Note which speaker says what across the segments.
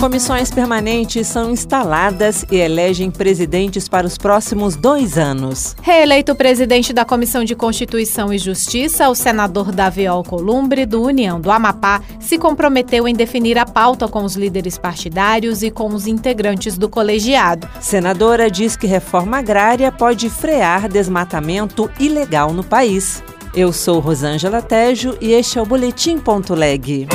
Speaker 1: Comissões permanentes são instaladas e elegem presidentes para os próximos dois anos.
Speaker 2: Reeleito presidente da Comissão de Constituição e Justiça, o senador Davi Alcolumbre, do União do Amapá, se comprometeu em definir a pauta com os líderes partidários e com os integrantes do colegiado.
Speaker 1: Senadora diz que reforma agrária pode frear desmatamento ilegal no país. Eu sou Rosângela Tejo e este é o Boletim.leg.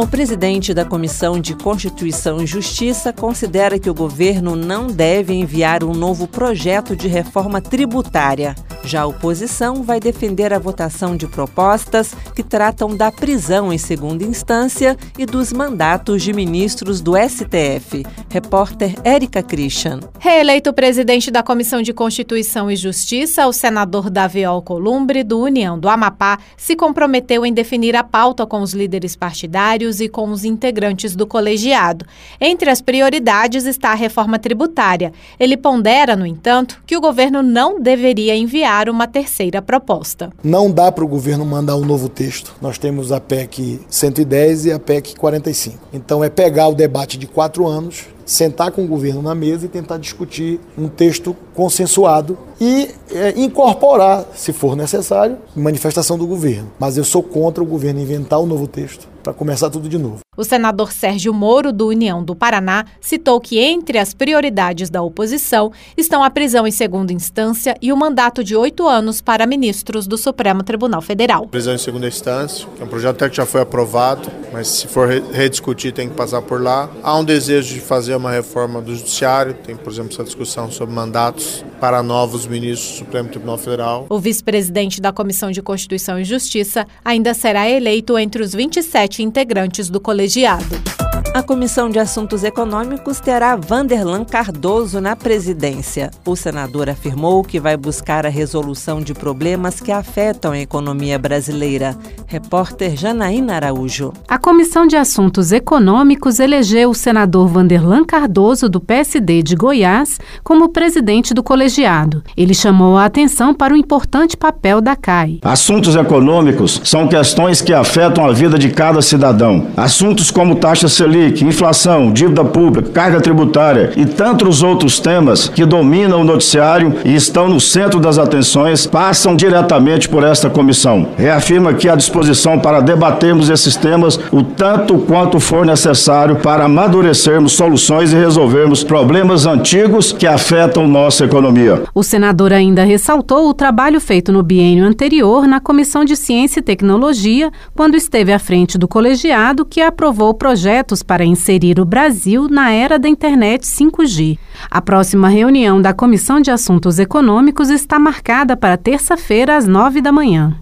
Speaker 1: O presidente da Comissão de Constituição e Justiça considera que o governo não deve enviar um novo projeto de reforma tributária. Já a oposição vai defender a votação de propostas que tratam da prisão em segunda instância e dos mandatos de ministros do STF. Repórter Érica Christian.
Speaker 2: Reeleito presidente da Comissão de Constituição e Justiça, o senador Davi Alcolumbre, do União do Amapá, se comprometeu em definir a pauta com os líderes partidários e com os integrantes do colegiado. Entre as prioridades está a reforma tributária. Ele pondera, no entanto, que o governo não deveria enviar uma terceira proposta.
Speaker 3: Não dá para o governo mandar um novo texto. Nós temos a PEC 110 e a PEC 45. Então é pegar o debate de quatro anos, sentar com o governo na mesa e tentar discutir um texto consensuado e é, incorporar, se for necessário, manifestação do governo. Mas eu sou contra o governo inventar um novo texto para começar tudo de novo.
Speaker 2: O senador Sérgio Moro, do União do Paraná, citou que entre as prioridades da oposição estão a prisão em segunda instância e o mandato de oito anos para ministros do Supremo Tribunal Federal.
Speaker 4: Prisão em segunda instância, é um projeto até que já foi aprovado, mas se for rediscutir tem que passar por lá. Há um desejo de fazer uma reforma do Judiciário, tem, por exemplo, essa discussão sobre mandatos para novos ministros do Supremo Tribunal Federal.
Speaker 2: O vice-presidente da Comissão de Constituição e Justiça ainda será eleito entre os 27 integrantes do colegiado.
Speaker 1: A Comissão de Assuntos Econômicos terá Vanderlan Cardoso na presidência. O senador afirmou que vai buscar a resolução de problemas que afetam a economia brasileira. Repórter Janaína Araújo.
Speaker 5: A Comissão de Assuntos Econômicos elegeu o senador Vanderlan Cardoso, do PSD de Goiás, como presidente do colegiado. Ele chamou a atenção para o importante papel da CAI.
Speaker 6: Assuntos econômicos são questões que afetam a vida de cada cidadão. Assuntos como taxa Selic Selic, inflação, dívida pública, carga tributária e tantos outros temas que dominam o noticiário e estão no centro das atenções passam diretamente por esta comissão. Reafirma aqui a disposição para debatermos esses temas o tanto quanto for necessário para amadurecermos soluções e resolvermos problemas antigos que afetam nossa economia.
Speaker 5: O senador ainda ressaltou o trabalho feito no biênio anterior na Comissão de Ciência e Tecnologia, quando esteve à frente do colegiado que aprovou projetos para inserir o Brasil na era da internet 5G. A próxima reunião da Comissão de Assuntos Econômicos está marcada para terça-feira, às nove da manhã.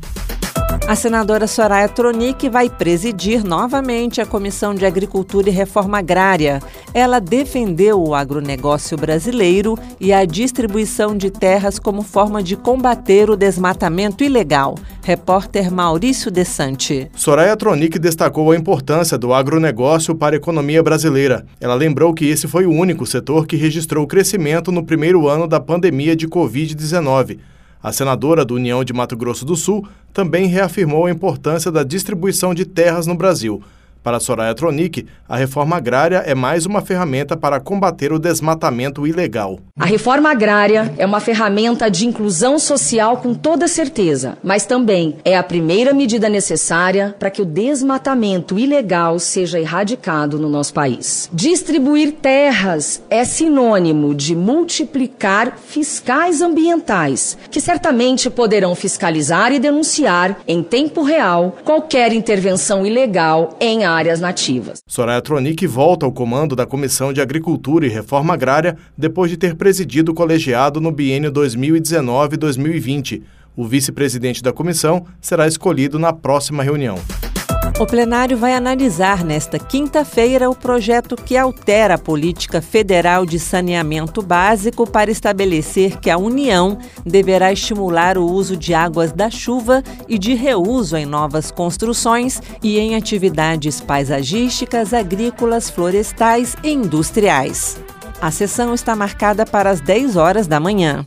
Speaker 1: A senadora Soraya Tronic vai presidir novamente a Comissão de Agricultura e Reforma Agrária. Ela defendeu o agronegócio brasileiro e a distribuição de terras como forma de combater o desmatamento ilegal. Repórter Maurício Desante.
Speaker 7: Soraya Tronic destacou a importância do agronegócio para a economia brasileira. Ela lembrou que esse foi o único setor que registrou crescimento no primeiro ano da pandemia de Covid-19 a senadora do União de Mato Grosso do Sul também reafirmou a importância da distribuição de terras no Brasil para Soraya Tronic, a reforma agrária é mais uma ferramenta para combater o desmatamento ilegal.
Speaker 8: A reforma agrária é uma ferramenta de inclusão social com toda certeza, mas também é a primeira medida necessária para que o desmatamento ilegal seja erradicado no nosso país. Distribuir terras é sinônimo de multiplicar fiscais ambientais, que certamente poderão fiscalizar e denunciar em tempo real qualquer intervenção ilegal em áreas áreas nativas.
Speaker 7: Soraya Tronic volta ao comando da Comissão de Agricultura e Reforma Agrária depois de ter presidido o colegiado no biênio 2019-2020. O vice-presidente da comissão será escolhido na próxima reunião.
Speaker 1: O plenário vai analisar nesta quinta-feira o projeto que altera a política federal de saneamento básico para estabelecer que a União deverá estimular o uso de águas da chuva e de reuso em novas construções e em atividades paisagísticas, agrícolas, florestais e industriais. A sessão está marcada para as 10 horas da manhã.